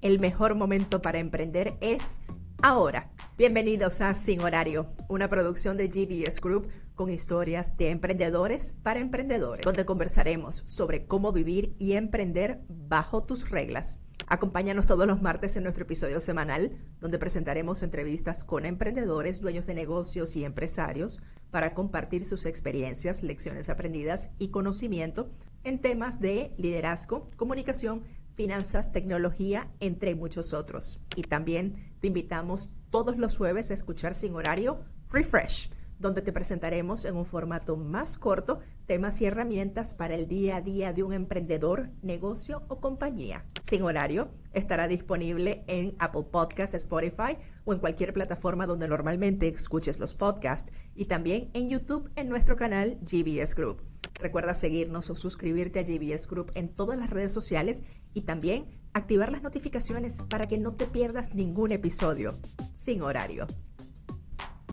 el mejor momento para emprender es ahora. Bienvenidos a Sin Horario, una producción de GBS Group con historias de emprendedores para emprendedores, donde conversaremos sobre cómo vivir y emprender bajo tus reglas. Acompáñanos todos los martes en nuestro episodio semanal, donde presentaremos entrevistas con emprendedores, dueños de negocios y empresarios para compartir sus experiencias, lecciones aprendidas y conocimiento en temas de liderazgo, comunicación, finanzas, tecnología, entre muchos otros. Y también te invitamos todos los jueves a escuchar sin horario Refresh donde te presentaremos en un formato más corto temas y herramientas para el día a día de un emprendedor, negocio o compañía. Sin horario, estará disponible en Apple Podcasts, Spotify o en cualquier plataforma donde normalmente escuches los podcasts y también en YouTube en nuestro canal GBS Group. Recuerda seguirnos o suscribirte a GBS Group en todas las redes sociales y también activar las notificaciones para que no te pierdas ningún episodio. Sin horario